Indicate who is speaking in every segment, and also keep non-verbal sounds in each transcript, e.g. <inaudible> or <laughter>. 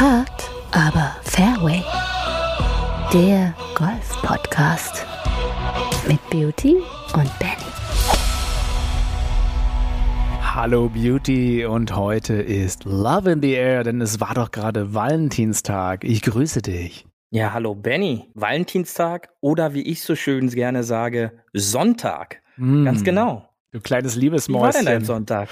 Speaker 1: Hard, aber Fairway. Der Golf-Podcast mit Beauty und Benny.
Speaker 2: Hallo Beauty und heute ist Love in the Air, denn es war doch gerade Valentinstag. Ich grüße dich.
Speaker 3: Ja, hallo Benny. Valentinstag oder wie ich so schön gerne sage, Sonntag. Mm. Ganz genau.
Speaker 2: Du kleines Liebesmäuschen. Wie
Speaker 3: war denn dein Sonntag?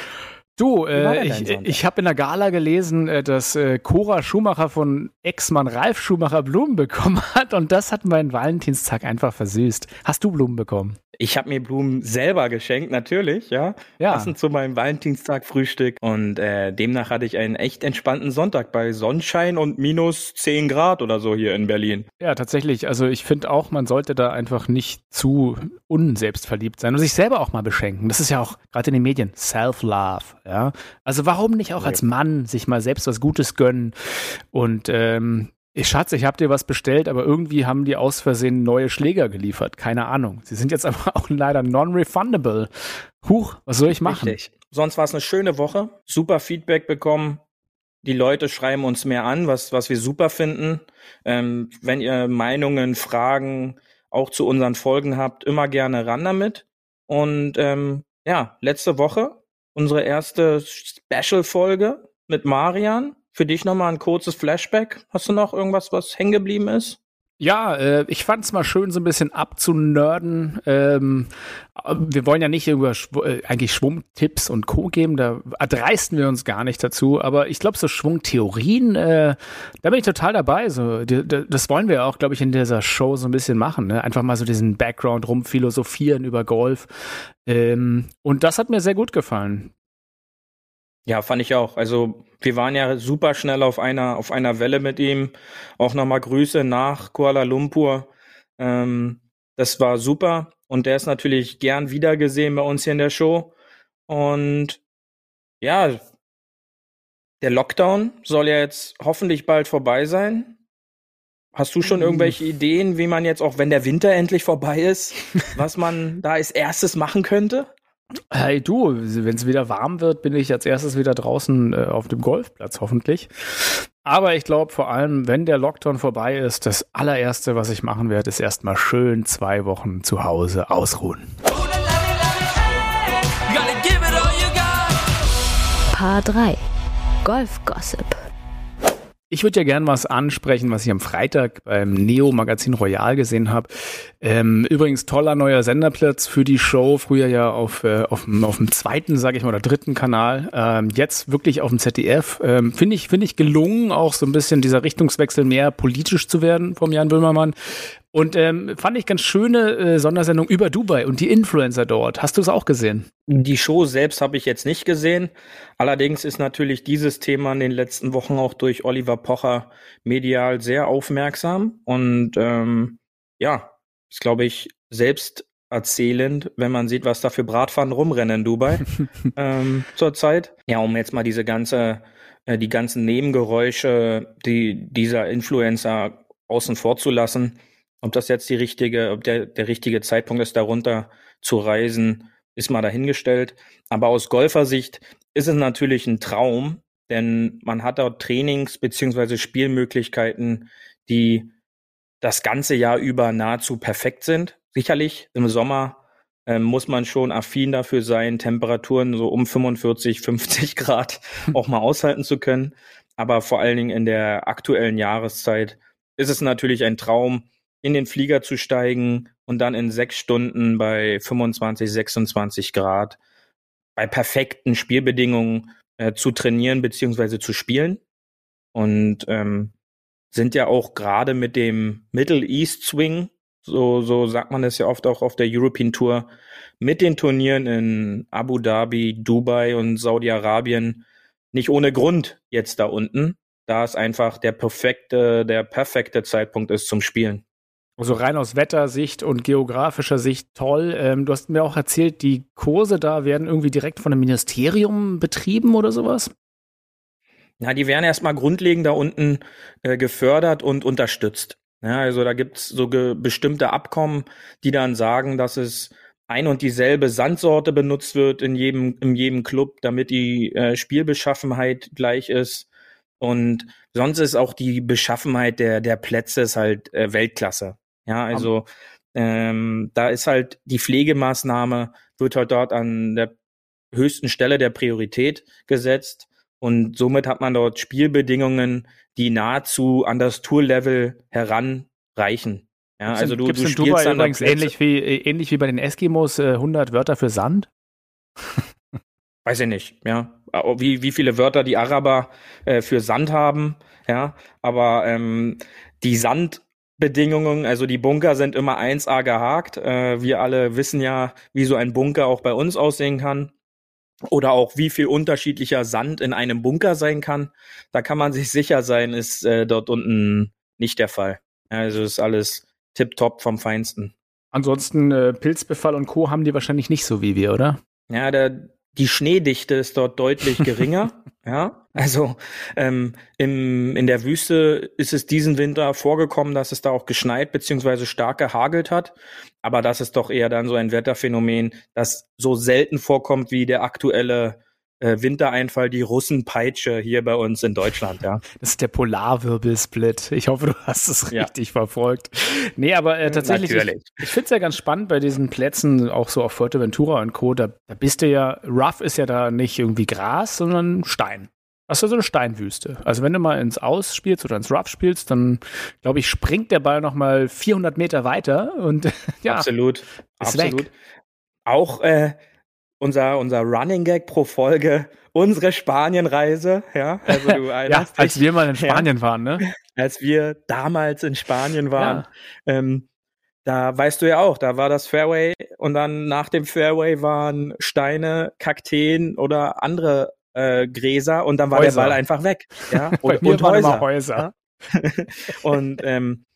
Speaker 2: Du, äh, ich, ich habe in der Gala gelesen, äh, dass äh, Cora Schumacher von Ex-Mann Ralf Schumacher Blumen bekommen <laughs> hat und das hat meinen Valentinstag einfach versüßt. Hast du Blumen bekommen?
Speaker 3: Ich habe mir Blumen selber geschenkt, natürlich, ja. ja. Passend zu meinem Valentinstag-Frühstück. Und äh, demnach hatte ich einen echt entspannten Sonntag bei Sonnenschein und minus 10 Grad oder so hier in Berlin.
Speaker 2: Ja, tatsächlich. Also ich finde auch, man sollte da einfach nicht zu unselbstverliebt sein und sich selber auch mal beschenken. Das ist ja auch gerade in den Medien Self-Love, ja. Also warum nicht auch als Mann sich mal selbst was Gutes gönnen und ähm, ich Schatz, ich habe dir was bestellt, aber irgendwie haben die aus Versehen neue Schläger geliefert. Keine Ahnung. Sie sind jetzt aber <laughs> auch leider non-refundable. Huch, was soll ich machen? Richtig.
Speaker 3: Sonst war es eine schöne Woche. Super Feedback bekommen. Die Leute schreiben uns mehr an, was, was wir super finden. Ähm, wenn ihr Meinungen, Fragen auch zu unseren Folgen habt, immer gerne ran damit. Und ähm, ja, letzte Woche unsere erste Special-Folge mit Marian. Für dich nochmal ein kurzes Flashback. Hast du noch irgendwas, was hängen geblieben ist?
Speaker 2: Ja, äh, ich fand es mal schön, so ein bisschen abzunörden. Ähm, wir wollen ja nicht über Schw äh, eigentlich Schwungtipps und Co. geben, da erdreisten wir uns gar nicht dazu. Aber ich glaube, so Schwungtheorien, äh, da bin ich total dabei. So, die, die, das wollen wir auch, glaube ich, in dieser Show so ein bisschen machen. Ne? Einfach mal so diesen Background rumphilosophieren über Golf. Ähm, und das hat mir sehr gut gefallen.
Speaker 3: Ja, fand ich auch. Also wir waren ja super schnell auf einer auf einer Welle mit ihm. Auch nochmal Grüße nach Kuala Lumpur. Ähm, das war super und der ist natürlich gern wiedergesehen bei uns hier in der Show. Und ja, der Lockdown soll ja jetzt hoffentlich bald vorbei sein. Hast du schon irgendwelche Ideen, wie man jetzt, auch wenn der Winter endlich vorbei ist, <laughs> was man da als erstes machen könnte?
Speaker 2: Hey du, wenn es wieder warm wird, bin ich als erstes wieder draußen äh, auf dem Golfplatz, hoffentlich. Aber ich glaube vor allem, wenn der Lockdown vorbei ist, das allererste, was ich machen werde, ist erstmal schön zwei Wochen zu Hause ausruhen.
Speaker 1: Paar 3 Golf Gossip
Speaker 2: ich würde ja gern was ansprechen, was ich am Freitag beim Neo Magazin Royal gesehen habe. Ähm, übrigens toller neuer Senderplatz für die Show. Früher ja auf, äh, auf, auf dem zweiten, sage ich mal, oder dritten Kanal. Ähm, jetzt wirklich auf dem ZDF. Ähm, Finde ich, finde ich gelungen, auch so ein bisschen dieser Richtungswechsel mehr politisch zu werden vom Jan Böhmermann. Und ähm, fand ich ganz schöne äh, Sondersendung über Dubai und die Influencer dort. Hast du es auch gesehen?
Speaker 3: Die Show selbst habe ich jetzt nicht gesehen. Allerdings ist natürlich dieses Thema in den letzten Wochen auch durch Oliver Pocher medial sehr aufmerksam. Und ähm, ja, ist, glaube ich, selbst erzählend, wenn man sieht, was da für Bratpfannen rumrennen in Dubai <laughs> ähm, zurzeit. Ja, um jetzt mal diese ganze, äh, die ganzen Nebengeräusche, die dieser Influencer außen vor zu lassen ob das jetzt die richtige, ob der, der richtige Zeitpunkt ist, darunter zu reisen, ist mal dahingestellt. Aber aus Golfersicht ist es natürlich ein Traum, denn man hat dort Trainings beziehungsweise Spielmöglichkeiten, die das ganze Jahr über nahezu perfekt sind. Sicherlich im Sommer äh, muss man schon affin dafür sein, Temperaturen so um 45, 50 Grad <laughs> auch mal aushalten zu können. Aber vor allen Dingen in der aktuellen Jahreszeit ist es natürlich ein Traum, in den Flieger zu steigen und dann in sechs Stunden bei 25, 26 Grad bei perfekten Spielbedingungen äh, zu trainieren beziehungsweise zu spielen. Und ähm, sind ja auch gerade mit dem Middle East Swing, so, so sagt man es ja oft auch auf der European Tour, mit den Turnieren in Abu Dhabi, Dubai und Saudi-Arabien nicht ohne Grund jetzt da unten, da es einfach der perfekte, der perfekte Zeitpunkt ist zum Spielen.
Speaker 2: Also rein aus Wettersicht und geografischer Sicht toll. Ähm, du hast mir auch erzählt, die Kurse da werden irgendwie direkt von einem Ministerium betrieben oder sowas?
Speaker 3: Ja, die werden erstmal grundlegend da unten äh, gefördert und unterstützt. Ja, also da gibt's so bestimmte Abkommen, die dann sagen, dass es ein und dieselbe Sandsorte benutzt wird in jedem, in jedem Club, damit die äh, Spielbeschaffenheit gleich ist. Und sonst ist auch die Beschaffenheit der, der Plätze ist halt äh, Weltklasse. Ja, also ähm, da ist halt die Pflegemaßnahme, wird halt dort an der höchsten Stelle der Priorität gesetzt. Und somit hat man dort Spielbedingungen, die nahezu an das Tour-Level heranreichen.
Speaker 2: Ja, gibt's also du, gibt's du in spielst Dubai dann übrigens ähnlich wie, ähnlich wie bei den Eskimos äh, 100 Wörter für Sand?
Speaker 3: Weiß ich nicht, ja. Wie, wie viele Wörter die Araber äh, für Sand haben, ja. Aber ähm, die Sandbedingungen, also die Bunker sind immer 1A gehakt. Äh, wir alle wissen ja, wie so ein Bunker auch bei uns aussehen kann. Oder auch wie viel unterschiedlicher Sand in einem Bunker sein kann. Da kann man sich sicher sein, ist äh, dort unten nicht der Fall. Also ist alles tipptopp vom Feinsten.
Speaker 2: Ansonsten äh, Pilzbefall und Co. haben die wahrscheinlich nicht so wie wir, oder?
Speaker 3: Ja, der, die Schneedichte ist dort deutlich <laughs> geringer. ja, also ähm, im, in der Wüste ist es diesen Winter vorgekommen, dass es da auch geschneit beziehungsweise stark gehagelt hat. Aber das ist doch eher dann so ein Wetterphänomen, das so selten vorkommt wie der aktuelle äh, Wintereinfall, die Russenpeitsche hier bei uns in Deutschland, ja. <laughs>
Speaker 2: Das ist der Polarwirbelsplit. Ich hoffe, du hast es richtig ja. verfolgt. Nee, aber äh, tatsächlich, Natürlich. ich, ich finde es ja ganz spannend bei diesen Plätzen, auch so auf Fuerteventura und Co., da, da bist du ja, Rough ist ja da nicht irgendwie Gras, sondern Stein. Das ist so eine Steinwüste. Also wenn du mal ins Aus spielst oder ins Rough spielst, dann glaube ich, springt der Ball noch mal 400 Meter weiter und <laughs> ja.
Speaker 3: Absolut. Absolut. Weg. Auch äh, unser, unser Running Gag pro Folge, unsere Spanienreise, ja,
Speaker 2: also du <laughs> ja, als wir mal in Spanien ja, waren, ne? <laughs>
Speaker 3: Als wir damals in Spanien waren, ja. ähm, da weißt du ja auch, da war das Fairway und dann nach dem Fairway waren Steine, Kakteen oder andere äh, Gräser und dann war Häuser. der Ball einfach weg. Ja, <laughs>
Speaker 2: und, und Häuser. Häuser. <laughs>
Speaker 3: und ähm,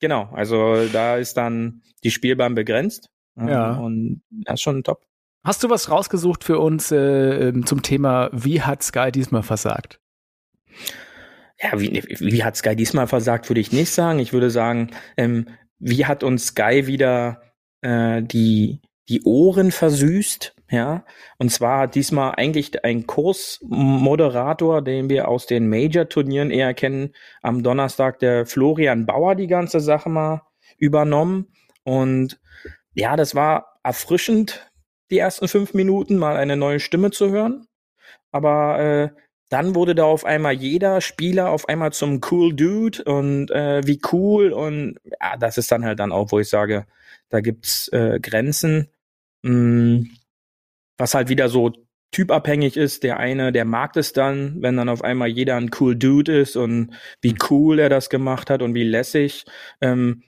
Speaker 3: genau, also da ist dann die Spielbahn begrenzt. Ja. Und das ist schon top.
Speaker 2: Hast du was rausgesucht für uns äh, ähm, zum Thema, wie hat Sky diesmal versagt?
Speaker 3: Ja, wie, wie hat Sky diesmal versagt, würde ich nicht sagen. Ich würde sagen, ähm, wie hat uns Sky wieder äh, die, die Ohren versüßt? Ja, und zwar diesmal eigentlich ein Kursmoderator, den wir aus den Major-Turnieren eher kennen, am Donnerstag der Florian Bauer die ganze Sache mal übernommen. Und ja, das war erfrischend, die ersten fünf Minuten, mal eine neue Stimme zu hören. Aber äh, dann wurde da auf einmal jeder Spieler auf einmal zum cool Dude und äh, wie cool und ja, das ist dann halt dann auch, wo ich sage, da gibt's äh, Grenzen, mh, hm, was halt wieder so typabhängig ist. Der eine, der mag es dann, wenn dann auf einmal jeder ein cool Dude ist und wie cool er das gemacht hat und wie lässig. Ähm,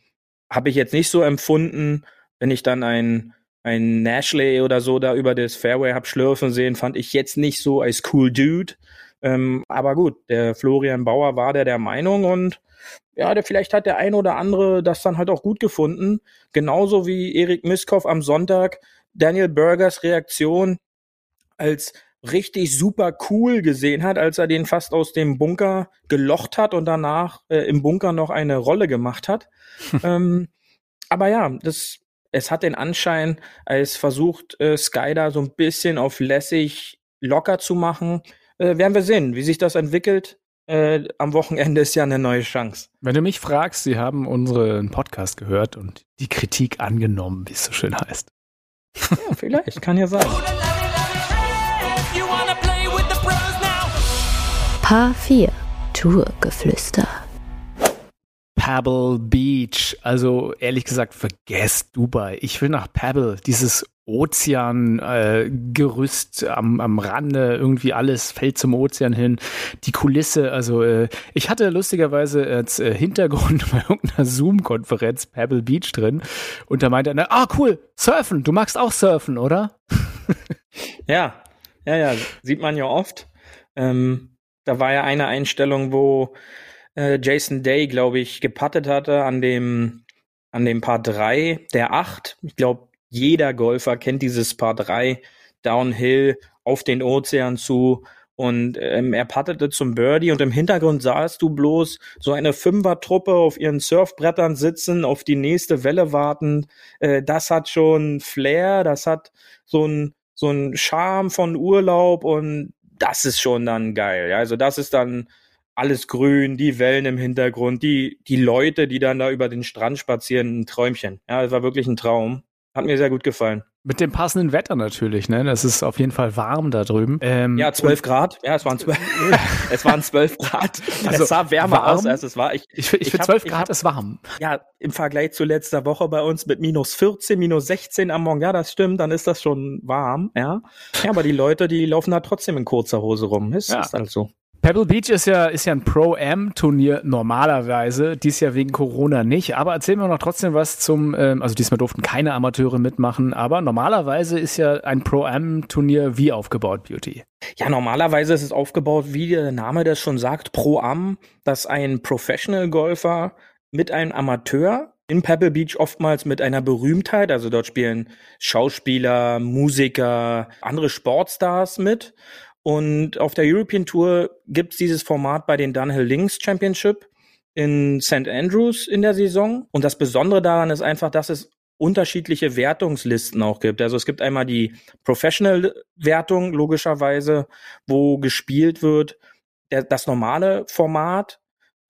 Speaker 3: Habe ich jetzt nicht so empfunden, wenn ich dann ein ein Nashley oder so da über das Fairway hab schlürfen sehen, fand ich jetzt nicht so als cool Dude. Ähm, aber gut, der Florian Bauer war der der Meinung und ja, der, vielleicht hat der ein oder andere das dann halt auch gut gefunden. Genauso wie Erik Miskov am Sonntag Daniel Burgers Reaktion als richtig super cool gesehen hat, als er den fast aus dem Bunker gelocht hat und danach äh, im Bunker noch eine Rolle gemacht hat. <laughs> ähm, aber ja, das es hat den Anschein, als versucht äh, Sky da so ein bisschen auf lässig locker zu machen. Äh, werden wir sehen, wie sich das entwickelt. Äh, am Wochenende ist ja eine neue Chance.
Speaker 2: Wenn du mich fragst, sie haben unseren Podcast gehört und die Kritik angenommen, wie es so schön heißt.
Speaker 3: Ja, vielleicht, <laughs> kann ja sein.
Speaker 1: Paar 4 Tourgeflüster.
Speaker 2: Pebble Beach. Also ehrlich gesagt, vergesst Dubai. Ich will nach Pebble, dieses Ozeangerüst äh, am, am Rande, irgendwie alles fällt zum Ozean hin. Die Kulisse, also äh, ich hatte lustigerweise als äh, Hintergrund <laughs> bei irgendeiner Zoom-Konferenz Pebble Beach drin und da meinte er, ah cool, surfen, du magst auch surfen, oder? <laughs>
Speaker 3: ja, ja, ja, sieht man ja oft. Ähm, da war ja eine Einstellung, wo äh, Jason Day, glaube ich, gepattet hatte an dem, an dem Paar 3 der 8. Ich glaube, jeder Golfer kennt dieses Paar 3 Downhill auf den Ozean zu. Und ähm, er pattete zum Birdie und im Hintergrund sahst du bloß so eine Fünfer-Truppe auf ihren Surfbrettern sitzen, auf die nächste Welle warten. Äh, das hat schon Flair, das hat so ein so ein Charme von Urlaub und das ist schon dann geil. Also das ist dann alles grün, die Wellen im Hintergrund, die, die Leute, die dann da über den Strand spazieren, ein Träumchen. Ja, es war wirklich ein Traum. Hat mir sehr gut gefallen.
Speaker 2: Mit dem passenden Wetter natürlich, ne? Das ist auf jeden Fall warm da drüben.
Speaker 3: Ähm, ja, 12 Grad. Ja, es waren 12, <laughs> es waren 12 Grad. Also es sah wärmer warm. aus, als es war.
Speaker 2: Ich, ich, ich, ich finde 12 Grad hab, ist warm.
Speaker 3: Ja, im Vergleich zu letzter Woche bei uns mit minus 14, minus 16 am Morgen. Ja, das stimmt, dann ist das schon warm, ja. Ja, aber die Leute, die laufen da trotzdem in kurzer Hose rum. Ist, ja. ist halt so.
Speaker 2: Pebble Beach ist ja, ist ja ein Pro-Am-Turnier normalerweise, dies Jahr wegen Corona nicht. Aber erzählen wir noch trotzdem was zum, ähm, also diesmal durften keine Amateure mitmachen, aber normalerweise ist ja ein Pro-Am-Turnier wie aufgebaut, Beauty.
Speaker 3: Ja, normalerweise ist es aufgebaut, wie der Name das schon sagt, Pro-Am, dass ein Professional-Golfer mit einem Amateur in Pebble Beach oftmals mit einer Berühmtheit, also dort spielen Schauspieler, Musiker, andere Sportstars mit und auf der European Tour gibt's dieses Format bei den Dunhill Links Championship in St. Andrews in der Saison. Und das Besondere daran ist einfach, dass es unterschiedliche Wertungslisten auch gibt. Also es gibt einmal die Professional-Wertung, logischerweise, wo gespielt wird der, das normale Format,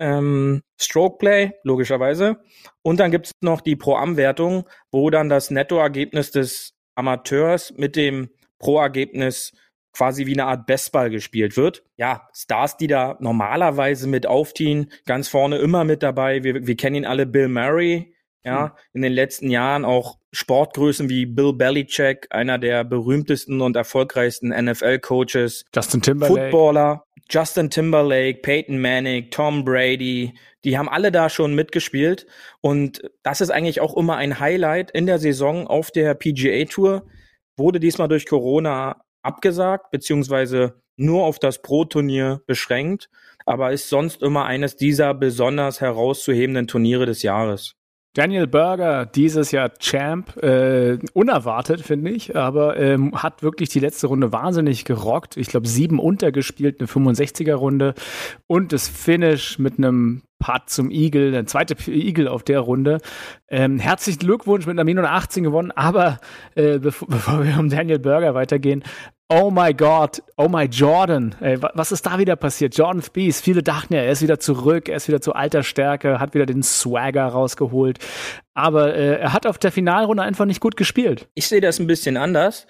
Speaker 3: ähm, Stroke Play, logischerweise. Und dann gibt's noch die Pro-Am-Wertung, wo dann das Nettoergebnis des Amateurs mit dem Pro-Ergebnis quasi wie eine Art Bestball gespielt wird. Ja, Stars, die da normalerweise mit aufziehen, ganz vorne immer mit dabei. Wir, wir kennen ihn alle, Bill Murray, ja, hm. in den letzten Jahren auch Sportgrößen wie Bill Belichick, einer der berühmtesten und erfolgreichsten NFL-Coaches.
Speaker 2: Justin Timberlake.
Speaker 3: Footballer, Justin Timberlake, Peyton Manning, Tom Brady, die haben alle da schon mitgespielt. Und das ist eigentlich auch immer ein Highlight in der Saison auf der PGA Tour. Wurde diesmal durch Corona abgesagt, beziehungsweise nur auf das Pro-Turnier beschränkt, aber ist sonst immer eines dieser besonders herauszuhebenden Turniere des Jahres.
Speaker 2: Daniel Berger, dieses Jahr Champ, äh, unerwartet, finde ich, aber ähm, hat wirklich die letzte Runde wahnsinnig gerockt. Ich glaube, sieben untergespielt, eine 65er-Runde und das Finish mit einem Part zum Eagle, der zweite Eagle auf der Runde. Ähm, herzlichen Glückwunsch mit einer Minus 18 gewonnen, aber äh, bevor, <laughs> bevor wir um Daniel Berger weitergehen, Oh my God, oh my Jordan. Ey, was ist da wieder passiert? Jordan Spieth, viele dachten ja, er ist wieder zurück, er ist wieder zu alter Stärke, hat wieder den Swagger rausgeholt. Aber äh, er hat auf der Finalrunde einfach nicht gut gespielt.
Speaker 3: Ich sehe das ein bisschen anders.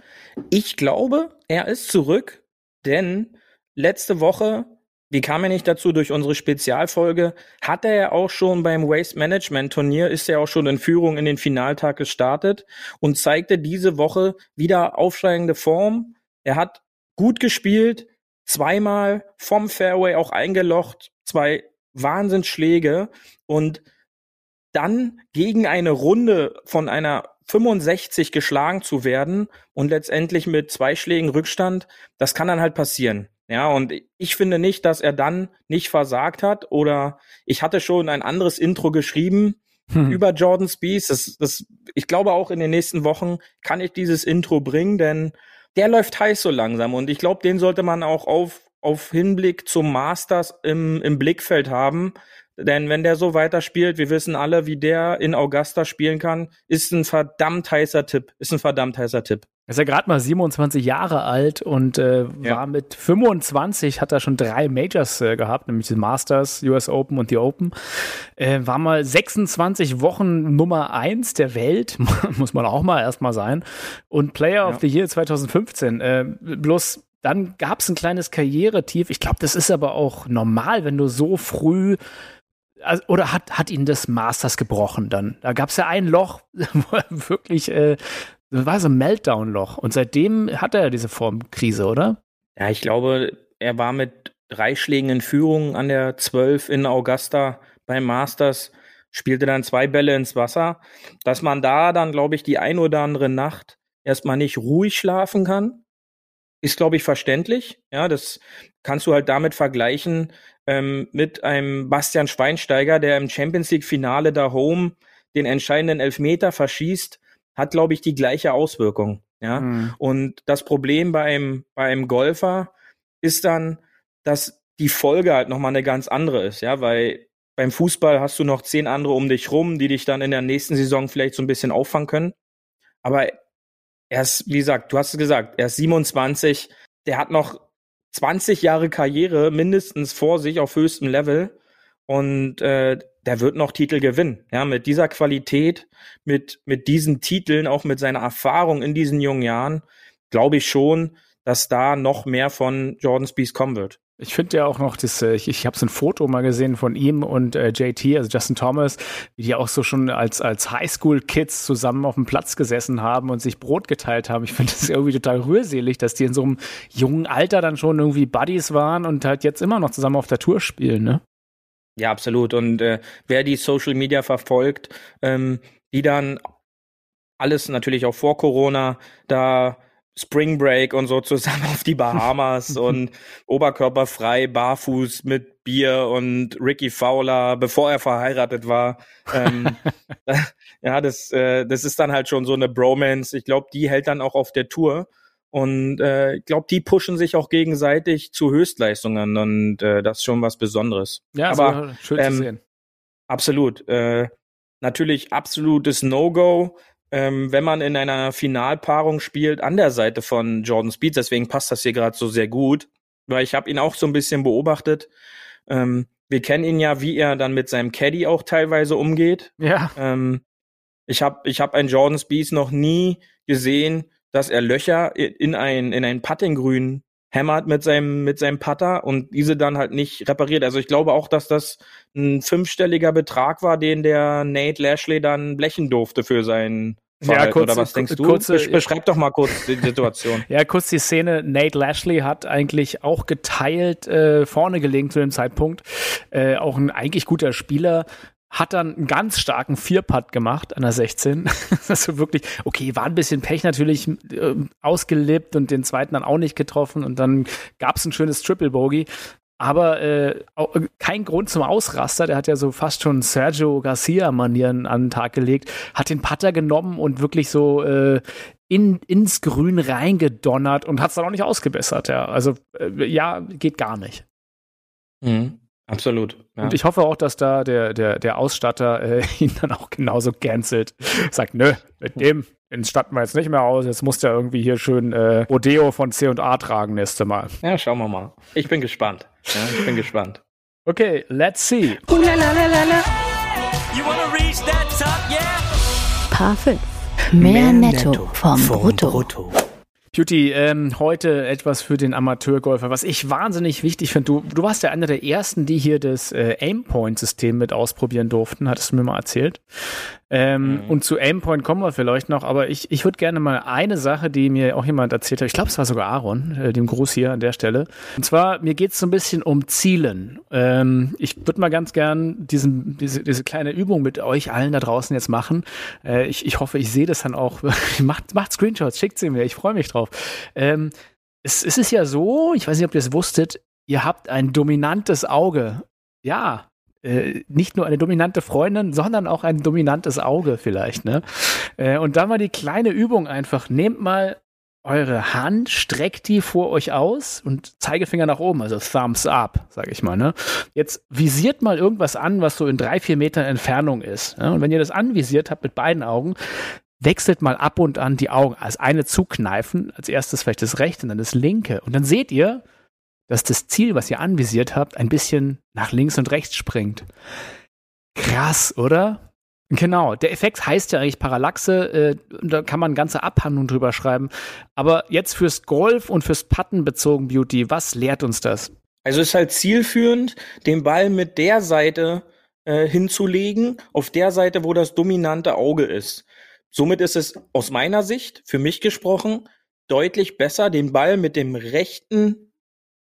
Speaker 3: Ich glaube, er ist zurück, denn letzte Woche, wie kam er nicht dazu durch unsere Spezialfolge, hat er ja auch schon beim Waste Management Turnier, ist er auch schon in Führung in den Finaltag gestartet und zeigte diese Woche wieder aufsteigende Form er hat gut gespielt, zweimal vom Fairway auch eingelocht, zwei Wahnsinnsschläge und dann gegen eine Runde von einer 65 geschlagen zu werden und letztendlich mit zwei Schlägen Rückstand, das kann dann halt passieren. Ja, und ich finde nicht, dass er dann nicht versagt hat oder ich hatte schon ein anderes Intro geschrieben hm. über Jordan Spees. Das, das, ich glaube auch in den nächsten Wochen kann ich dieses Intro bringen, denn der läuft heiß so langsam und ich glaube, den sollte man auch auf, auf Hinblick zum Masters im, im Blickfeld haben. Denn wenn der so weiterspielt, wir wissen alle, wie der in Augusta spielen kann, ist ein verdammt heißer Tipp. Ist ein verdammt heißer Tipp.
Speaker 2: Er ist ja gerade mal 27 Jahre alt und äh, ja. war mit 25, hat er schon drei Majors äh, gehabt, nämlich die Masters, US Open und die Open. Äh, war mal 26 Wochen Nummer eins der Welt, <laughs> muss man auch mal erstmal sein. Und Player ja. of the Year 2015. Äh, bloß dann gab es ein kleines Karrieretief. Ich glaube, das ist aber auch normal, wenn du so früh also, oder hat, hat ihn das Masters gebrochen dann? Da gab es ja ein Loch, <laughs> wo er wirklich äh, das war so ein Meltdown-Loch. Und seitdem hat er ja diese Formkrise, oder?
Speaker 3: Ja, ich glaube, er war mit drei Schlägen in Führung an der 12 in Augusta beim Masters, spielte dann zwei Bälle ins Wasser. Dass man da dann, glaube ich, die ein oder andere Nacht erstmal nicht ruhig schlafen kann, ist, glaube ich, verständlich. Ja, das kannst du halt damit vergleichen ähm, mit einem Bastian Schweinsteiger, der im Champions League-Finale da home den entscheidenden Elfmeter verschießt hat, glaube ich, die gleiche Auswirkung. Ja. Mhm. Und das Problem beim, beim Golfer ist dann, dass die Folge halt nochmal eine ganz andere ist, ja, weil beim Fußball hast du noch zehn andere um dich rum, die dich dann in der nächsten Saison vielleicht so ein bisschen auffangen können. Aber er ist, wie gesagt, du hast es gesagt, er ist 27, der hat noch 20 Jahre Karriere mindestens vor sich auf höchstem Level und äh, der wird noch Titel gewinnen. Ja, mit dieser Qualität, mit mit diesen Titeln, auch mit seiner Erfahrung in diesen jungen Jahren, glaube ich schon, dass da noch mehr von Jordan Spieth kommen wird.
Speaker 2: Ich finde ja auch noch, das, äh, ich, ich habe so ein Foto mal gesehen von ihm und äh, JT, also Justin Thomas, die auch so schon als, als Highschool-Kids zusammen auf dem Platz gesessen haben und sich Brot geteilt haben. Ich finde das irgendwie total rührselig, dass die in so einem jungen Alter dann schon irgendwie Buddies waren und halt jetzt immer noch zusammen auf der Tour spielen, ne?
Speaker 3: Ja, absolut. Und äh, wer die Social Media verfolgt, ähm, die dann alles natürlich auch vor Corona da Spring Break und so zusammen <laughs> auf die Bahamas und oberkörperfrei, barfuß mit Bier und Ricky Fowler, bevor er verheiratet war. Ähm, <laughs> <laughs> ja, das, äh, das ist dann halt schon so eine Bromance. Ich glaube, die hält dann auch auf der Tour. Und äh, ich glaube, die pushen sich auch gegenseitig zu Höchstleistungen und äh, das ist schon was Besonderes.
Speaker 2: Ja, aber schön ähm, zu sehen.
Speaker 3: Absolut. Äh, natürlich absolutes No-Go ähm, wenn man in einer Finalpaarung spielt an der Seite von Jordan Speed. Deswegen passt das hier gerade so sehr gut, weil ich habe ihn auch so ein bisschen beobachtet. Ähm, wir kennen ihn ja, wie er dann mit seinem Caddy auch teilweise umgeht.
Speaker 2: Ja.
Speaker 3: Ähm, ich habe ich hab einen Jordan Speed noch nie gesehen, dass er Löcher in ein in ein Puttinggrün hämmert mit seinem mit seinem Putter und diese dann halt nicht repariert. Also ich glaube auch, dass das ein fünfstelliger Betrag war, den der Nate Lashley dann blechen durfte für seinen ja, kurz, oder was denkst du? Kurze, Beschreib doch mal kurz die <laughs> Situation.
Speaker 2: ja, kurz die Szene. Nate Lashley hat eigentlich auch geteilt äh, vorne gelegen zu dem Zeitpunkt. Äh, auch ein eigentlich guter Spieler hat dann einen ganz starken Vierpad gemacht an der 16. <laughs> also wirklich, okay, war ein bisschen Pech natürlich äh, ausgelebt und den zweiten dann auch nicht getroffen und dann gab es ein schönes Triple Bogey. Aber äh, kein Grund zum Ausraster. Der hat ja so fast schon Sergio Garcia-Manieren an den Tag gelegt, hat den Putter genommen und wirklich so äh, in, ins Grün reingedonnert und hat es dann auch nicht ausgebessert. Ja. Also äh, ja, geht gar nicht.
Speaker 3: Mhm. Absolut.
Speaker 2: Ja. Und ich hoffe auch, dass da der, der, der Ausstatter äh, <laughs> ihn dann auch genauso cancelt. Sagt, nö, mit dem den statten wir jetzt nicht mehr aus. Jetzt muss der irgendwie hier schön äh, Rodeo von C&A tragen nächste Mal.
Speaker 3: Ja, schauen wir mal. Ich bin gespannt. Ja, ich bin gespannt.
Speaker 2: Okay, let's see.
Speaker 1: Paar 5. Mehr, Mehr netto, netto vom, vom Brutto. Brutto.
Speaker 2: Beauty, ähm, heute etwas für den Amateurgolfer, was ich wahnsinnig wichtig finde. Du, du warst ja einer der ersten, die hier das äh, Aimpoint-System mit ausprobieren durften, hattest du mir mal erzählt. Ähm, mhm. Und zu Aimpoint kommen wir vielleicht noch, aber ich, ich würde gerne mal eine Sache, die mir auch jemand erzählt hat, ich glaube, es war sogar Aaron, äh, dem Gruß hier an der Stelle. Und zwar, mir geht es so ein bisschen um Zielen. Ähm, ich würde mal ganz gern diesen, diese, diese kleine Übung mit euch allen da draußen jetzt machen. Äh, ich, ich hoffe, ich sehe das dann auch. <laughs> macht, macht Screenshots, schickt sie mir, ich freue mich drauf. Ähm, es, es ist ja so, ich weiß nicht, ob ihr es wusstet, ihr habt ein dominantes Auge. Ja, äh, nicht nur eine dominante Freundin, sondern auch ein dominantes Auge vielleicht. Ne? Äh, und da mal die kleine Übung einfach. Nehmt mal eure Hand, streckt die vor euch aus und Zeigefinger nach oben, also Thumbs up, sage ich mal. Ne? Jetzt visiert mal irgendwas an, was so in drei, vier Metern Entfernung ist. Ne? Und wenn ihr das anvisiert habt mit beiden Augen, wechselt mal ab und an die Augen. Als eine zukneifen, als erstes vielleicht das rechte und dann das linke. Und dann seht ihr, dass das Ziel, was ihr anvisiert habt, ein bisschen nach links und rechts springt. Krass, oder? Genau, der Effekt heißt ja eigentlich Parallaxe, äh, da kann man ganze Abhandlungen drüber schreiben. Aber jetzt fürs Golf und fürs Putten bezogen Beauty, was lehrt uns das?
Speaker 3: Also es ist halt zielführend, den Ball mit der Seite äh, hinzulegen, auf der Seite, wo das dominante Auge ist. Somit ist es aus meiner Sicht, für mich gesprochen, deutlich besser, den Ball mit dem rechten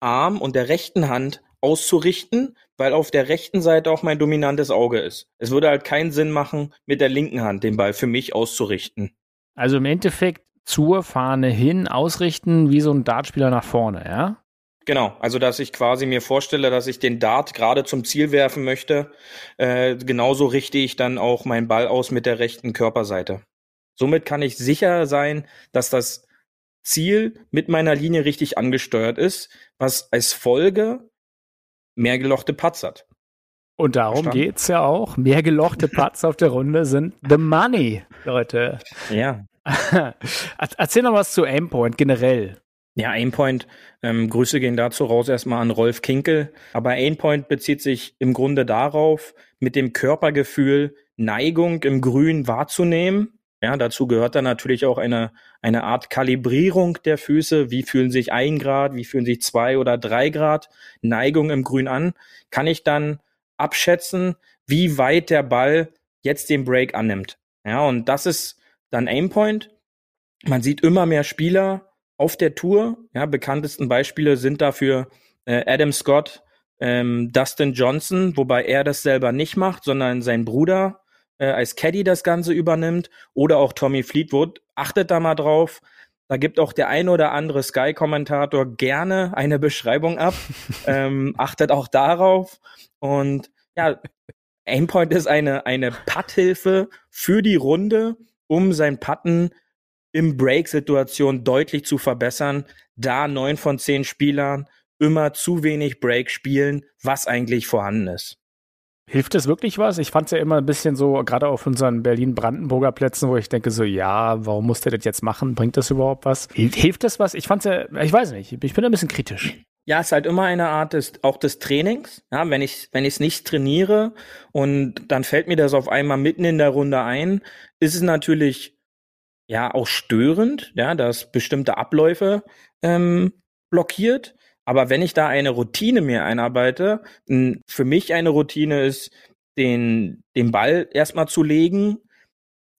Speaker 3: Arm und der rechten Hand auszurichten, weil auf der rechten Seite auch mein dominantes Auge ist. Es würde halt keinen Sinn machen, mit der linken Hand den Ball für mich auszurichten.
Speaker 2: Also im Endeffekt zur Fahne hin ausrichten, wie so ein Dartspieler nach vorne, ja?
Speaker 3: Genau, also dass ich quasi mir vorstelle, dass ich den Dart gerade zum Ziel werfen möchte. Äh, genauso richte ich dann auch meinen Ball aus mit der rechten Körperseite. Somit kann ich sicher sein, dass das Ziel mit meiner Linie richtig angesteuert ist, was als Folge mehr gelochte Putts hat.
Speaker 2: Und darum Verstanden? geht's ja auch. Mehr gelochte Putts auf der Runde sind the money, Leute.
Speaker 3: Ja. <laughs>
Speaker 2: Erzähl noch was zu Aimpoint generell.
Speaker 3: Ja, Aimpoint, ähm, Grüße gehen dazu raus erstmal an Rolf Kinkel. Aber Aimpoint bezieht sich im Grunde darauf, mit dem Körpergefühl Neigung im Grün wahrzunehmen. Ja, dazu gehört dann natürlich auch eine, eine Art Kalibrierung der Füße. Wie fühlen sich ein Grad, wie fühlen sich zwei oder drei Grad Neigung im Grün an? Kann ich dann abschätzen, wie weit der Ball jetzt den Break annimmt. Ja, und das ist dann Aimpoint. Man sieht immer mehr Spieler auf der Tour. Ja, bekanntesten Beispiele sind dafür äh, Adam Scott, ähm, Dustin Johnson, wobei er das selber nicht macht, sondern sein Bruder äh, als Caddy das Ganze übernimmt. Oder auch Tommy Fleetwood. Achtet da mal drauf. Da gibt auch der ein oder andere Sky-Kommentator gerne eine Beschreibung ab. <laughs> ähm, achtet auch darauf. Und ja, Aimpoint ist eine, eine Putthilfe für die Runde, um sein Putten im Break-Situation deutlich zu verbessern, da neun von zehn Spielern immer zu wenig Break spielen, was eigentlich vorhanden ist.
Speaker 2: Hilft das wirklich was? Ich fand es ja immer ein bisschen so, gerade auf unseren Berlin-Brandenburger Plätzen, wo ich denke so, ja, warum muss der das jetzt machen? Bringt das überhaupt was? Hilft das was? Ich fand's ja, ich weiß nicht, ich bin ein bisschen kritisch.
Speaker 3: Ja, es ist halt immer eine Art des, auch des Trainings. Ja, wenn ich, wenn ich es nicht trainiere und dann fällt mir das auf einmal mitten in der Runde ein, ist es natürlich ja auch störend, ja, dass bestimmte Abläufe ähm, blockiert. Aber wenn ich da eine Routine mir einarbeite, für mich eine Routine ist, den, den Ball erstmal zu legen,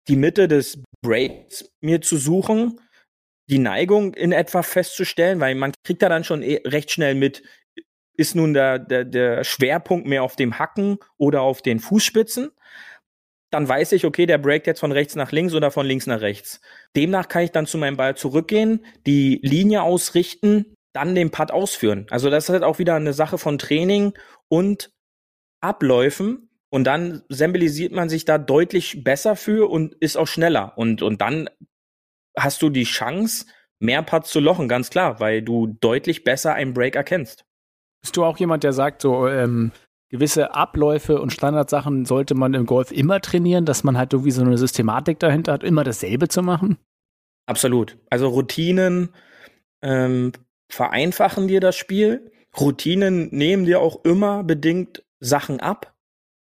Speaker 3: die Mitte des Breaks mir zu suchen, die Neigung in etwa festzustellen, weil man kriegt da dann schon eh recht schnell mit, ist nun der, der, der Schwerpunkt mehr auf dem Hacken oder auf den Fußspitzen dann weiß ich, okay, der breakt jetzt von rechts nach links oder von links nach rechts. Demnach kann ich dann zu meinem Ball zurückgehen, die Linie ausrichten, dann den Putt ausführen. Also das ist halt auch wieder eine Sache von Training und Abläufen und dann symbolisiert man sich da deutlich besser für und ist auch schneller und und dann hast du die Chance mehr Putts zu lochen, ganz klar, weil du deutlich besser einen Break erkennst.
Speaker 2: Bist du auch jemand, der sagt so, ähm, gewisse Abläufe und Standardsachen sollte man im Golf immer trainieren, dass man halt irgendwie so eine Systematik dahinter hat, immer dasselbe zu machen?
Speaker 3: Absolut. Also Routinen ähm, vereinfachen dir das Spiel. Routinen nehmen dir auch immer bedingt Sachen ab,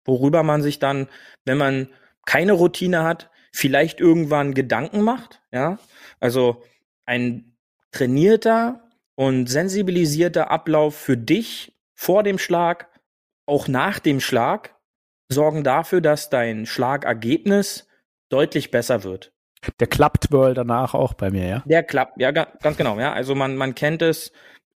Speaker 3: worüber man sich dann, wenn man keine Routine hat, vielleicht irgendwann Gedanken macht. Ja, also ein trainierter und sensibilisierter Ablauf für dich vor dem Schlag auch nach dem Schlag sorgen dafür, dass dein Schlagergebnis deutlich besser wird.
Speaker 2: Der klappt wohl danach auch bei mir, ja?
Speaker 3: Der klappt, ja, ganz genau, ja. Also man, man kennt es,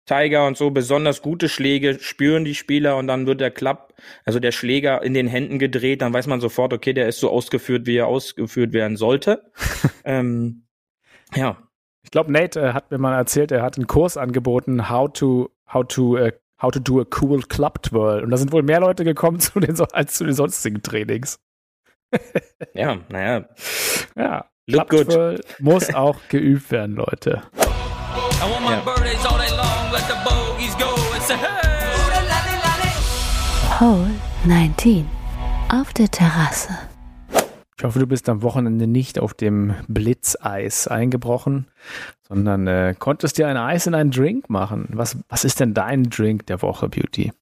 Speaker 3: Tiger und so, besonders gute Schläge spüren die Spieler und dann wird der Klapp, also der Schläger in den Händen gedreht, dann weiß man sofort, okay, der ist so ausgeführt, wie er ausgeführt werden sollte. <laughs> ähm, ja.
Speaker 2: Ich glaube, Nate äh, hat mir mal erzählt, er hat einen Kurs angeboten, how to, how to uh, How to do a cool club twirl. Und da sind wohl mehr Leute gekommen <laughs> zu den, als zu den sonstigen Trainings.
Speaker 3: ja, naja.
Speaker 2: Ja. Club twirl muss auch geübt werden, Leute. Ja.
Speaker 1: Hole 19 auf der Terrasse.
Speaker 2: Ich hoffe, du bist am Wochenende nicht auf dem Blitzeis eingebrochen, sondern äh, konntest dir ein Eis in einen Drink machen. Was, was ist denn dein Drink der Woche, Beauty?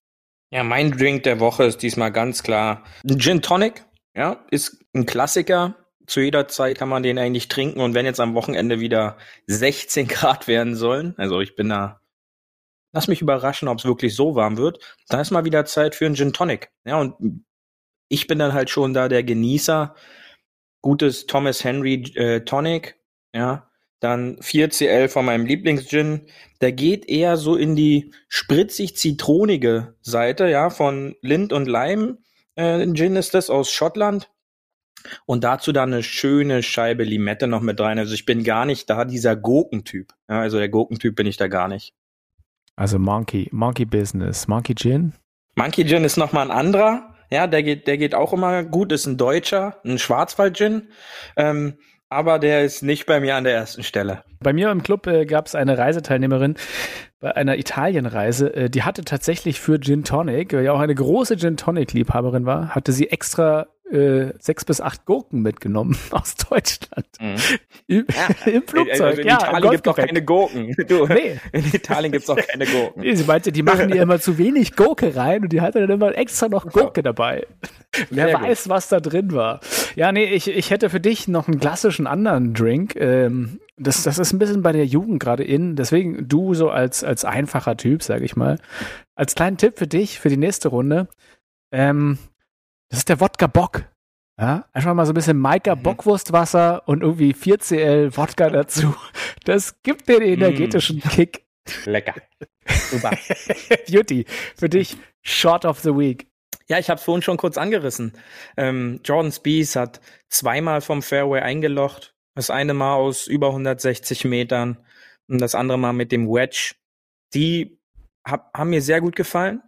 Speaker 3: Ja, mein Drink der Woche ist diesmal ganz klar ein Gin Tonic. Ja, ist ein Klassiker. Zu jeder Zeit kann man den eigentlich trinken und wenn jetzt am Wochenende wieder 16 Grad werden sollen, also ich bin da, lass mich überraschen, ob es wirklich so warm wird, dann ist mal wieder Zeit für einen Gin Tonic. Ja, und ich bin dann halt schon da der Genießer, gutes Thomas Henry äh, Tonic, ja, dann 4CL von meinem Lieblingsgin. Der geht eher so in die spritzig-zitronige Seite, ja, von Lind und Leim. Äh, Gin ist das aus Schottland. Und dazu dann eine schöne Scheibe Limette noch mit rein. Also ich bin gar nicht da dieser Gurkentyp. Ja, also der Gurkentyp bin ich da gar nicht.
Speaker 2: Also Monkey, Monkey Business, Monkey Gin?
Speaker 3: Monkey Gin ist nochmal ein anderer. Ja, der geht, der geht auch immer gut, ist ein Deutscher, ein Schwarzwald-Gin. Ähm, aber der ist nicht bei mir an der ersten Stelle.
Speaker 2: Bei mir im Club äh, gab es eine Reiseteilnehmerin bei einer Italienreise, äh, die hatte tatsächlich für Gin Tonic, weil ja auch eine große Gin Tonic Liebhaberin war, hatte sie extra äh, sechs bis acht Gurken mitgenommen <laughs> aus Deutschland. Mhm. <laughs> Im,
Speaker 3: ja. Im Flugzeug. Also in ja, Italien gibt es auch keine Gurken. Du, <laughs> nee. In Italien gibt es auch keine Gurken.
Speaker 2: Nee, sie meinte, die machen ihr immer zu wenig Gurke rein und die hatte dann immer extra noch Gurke dabei. Wer Sehr weiß, gut. was da drin war. Ja, nee, ich, ich hätte für dich noch einen klassischen anderen Drink. Ähm, das, das ist ein bisschen bei der Jugend gerade in. Deswegen du so als, als einfacher Typ, sag ich mal. Als kleinen Tipp für dich, für die nächste Runde. Ähm, das ist der Wodka Bock. Ja, einfach mal so ein bisschen Maika mhm. Bockwurstwasser und irgendwie 4cl Wodka <laughs> dazu. Das gibt den energetischen mm. Kick.
Speaker 3: Lecker. Super. <laughs>
Speaker 2: Beauty. Für dich Short of the Week.
Speaker 3: Ja, ich habe es vorhin schon kurz angerissen. Ähm, Jordan Spees hat zweimal vom Fairway eingelocht. Das eine Mal aus über 160 Metern und das andere Mal mit dem Wedge. Die hab, haben mir sehr gut gefallen.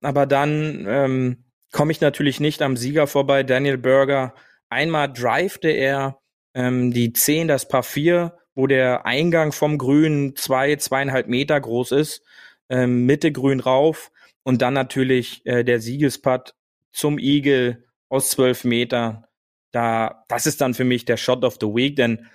Speaker 3: Aber dann ähm, komme ich natürlich nicht am Sieger vorbei. Daniel Berger. Einmal drivete er ähm, die 10, das Paar 4, wo der Eingang vom Grün zwei, zweieinhalb Meter groß ist. Ähm, Mitte Grün rauf. Und dann natürlich äh, der Siegesputt zum Igel aus zwölf Metern. Da, das ist dann für mich der Shot of the Week, denn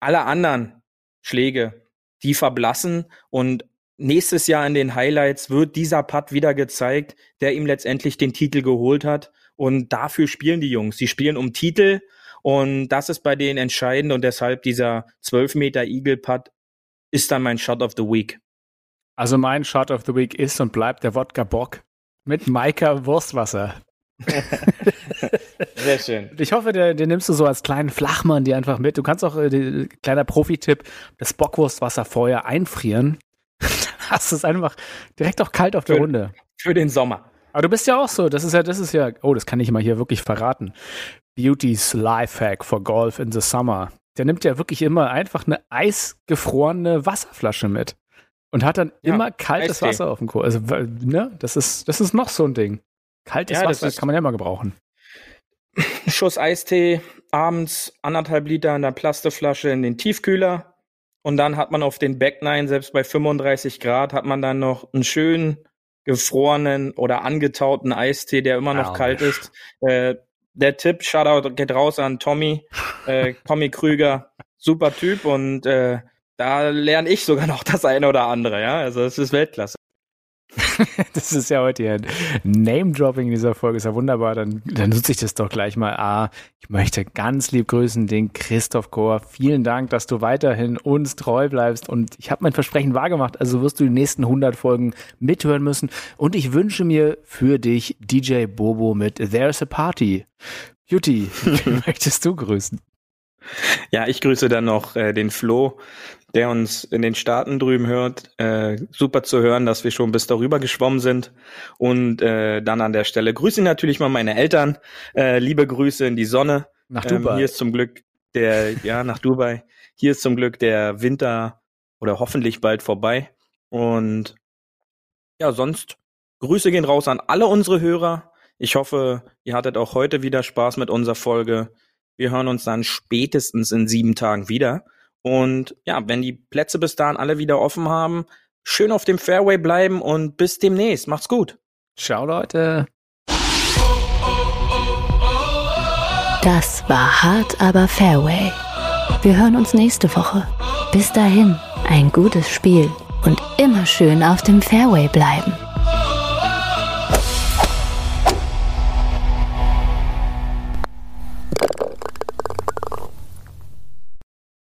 Speaker 3: alle anderen Schläge, die verblassen und nächstes Jahr in den Highlights wird dieser Putt wieder gezeigt, der ihm letztendlich den Titel geholt hat. Und dafür spielen die Jungs. Sie spielen um Titel und das ist bei denen entscheidend und deshalb dieser 12 Meter Eagle Putt ist dann mein Shot of the Week.
Speaker 2: Also mein Shot of the Week ist und bleibt der Wodka Bock mit Maika Wurstwasser. <laughs>
Speaker 3: Sehr schön.
Speaker 2: Ich hoffe, den, den nimmst du so als kleinen Flachmann die einfach mit. Du kannst auch, äh, kleiner Profi-Tipp, das Bockwurstwasser vorher einfrieren. Hast es einfach direkt auch kalt auf der
Speaker 3: für,
Speaker 2: Runde.
Speaker 3: Für den Sommer.
Speaker 2: Aber du bist ja auch so. Das ist ja, das ist ja, oh, das kann ich mal hier wirklich verraten. Beauty's Lifehack for Golf in the Summer. Der nimmt ja wirklich immer einfach eine eisgefrorene Wasserflasche mit und hat dann ja, immer kaltes Eistee. Wasser auf dem Kurs. Also, ne, das ist, das ist noch so ein Ding. Kaltes ja, Wasser kann man ja immer gebrauchen.
Speaker 3: Schuss Eistee, abends anderthalb Liter in der Plasteflasche in den Tiefkühler. Und dann hat man auf den Backnine, selbst bei 35 Grad, hat man dann noch einen schönen gefrorenen oder angetauten Eistee, der immer noch oh, kalt ist. Äh, der Tipp, Shoutout geht raus an Tommy, äh, Tommy Krüger, super Typ und äh, da lerne ich sogar noch das eine oder andere, ja. Also es ist Weltklasse. <laughs>
Speaker 2: das ist ja heute hier Name-Dropping in dieser Folge, ist ja wunderbar. Dann, dann nutze ich das doch gleich mal. Ah, ich möchte ganz lieb grüßen den Christoph Kohr. Vielen Dank, dass du weiterhin uns treu bleibst. Und ich habe mein Versprechen wahrgemacht, also wirst du die nächsten 100 Folgen mithören müssen. Und ich wünsche mir für dich DJ Bobo mit There's a Party. Beauty, <laughs> möchtest du grüßen?
Speaker 3: Ja, ich grüße dann noch äh, den Flo, der uns in den Staaten drüben hört. Äh, super zu hören, dass wir schon bis darüber geschwommen sind. Und äh, dann an der Stelle grüße ich natürlich mal meine Eltern. Äh, liebe Grüße in die Sonne.
Speaker 2: Nach Dubai.
Speaker 3: Ähm, hier ist zum Glück der, ja, nach Dubai. Hier ist zum Glück der Winter oder hoffentlich bald vorbei. Und ja, sonst Grüße gehen raus an alle unsere Hörer. Ich hoffe, ihr hattet auch heute wieder Spaß mit unserer Folge. Wir hören uns dann spätestens in sieben Tagen wieder. Und ja, wenn die Plätze bis dahin alle wieder offen haben, schön auf dem Fairway bleiben und bis demnächst. Macht's gut.
Speaker 2: Ciao, Leute.
Speaker 1: Das war hart, aber Fairway. Wir hören uns nächste Woche. Bis dahin, ein gutes Spiel und immer schön auf dem Fairway bleiben.